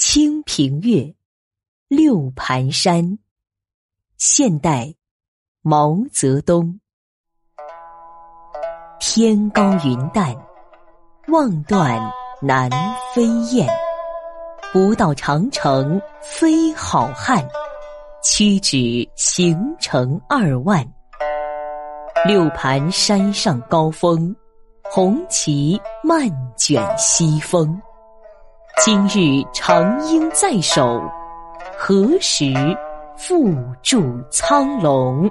清平乐，六盘山。现代，毛泽东。天高云淡，望断南飞雁。不到长城非好汉，屈指行程二万。六盘山上高峰，红旗漫卷西风。今日长缨在手，何时缚住苍龙？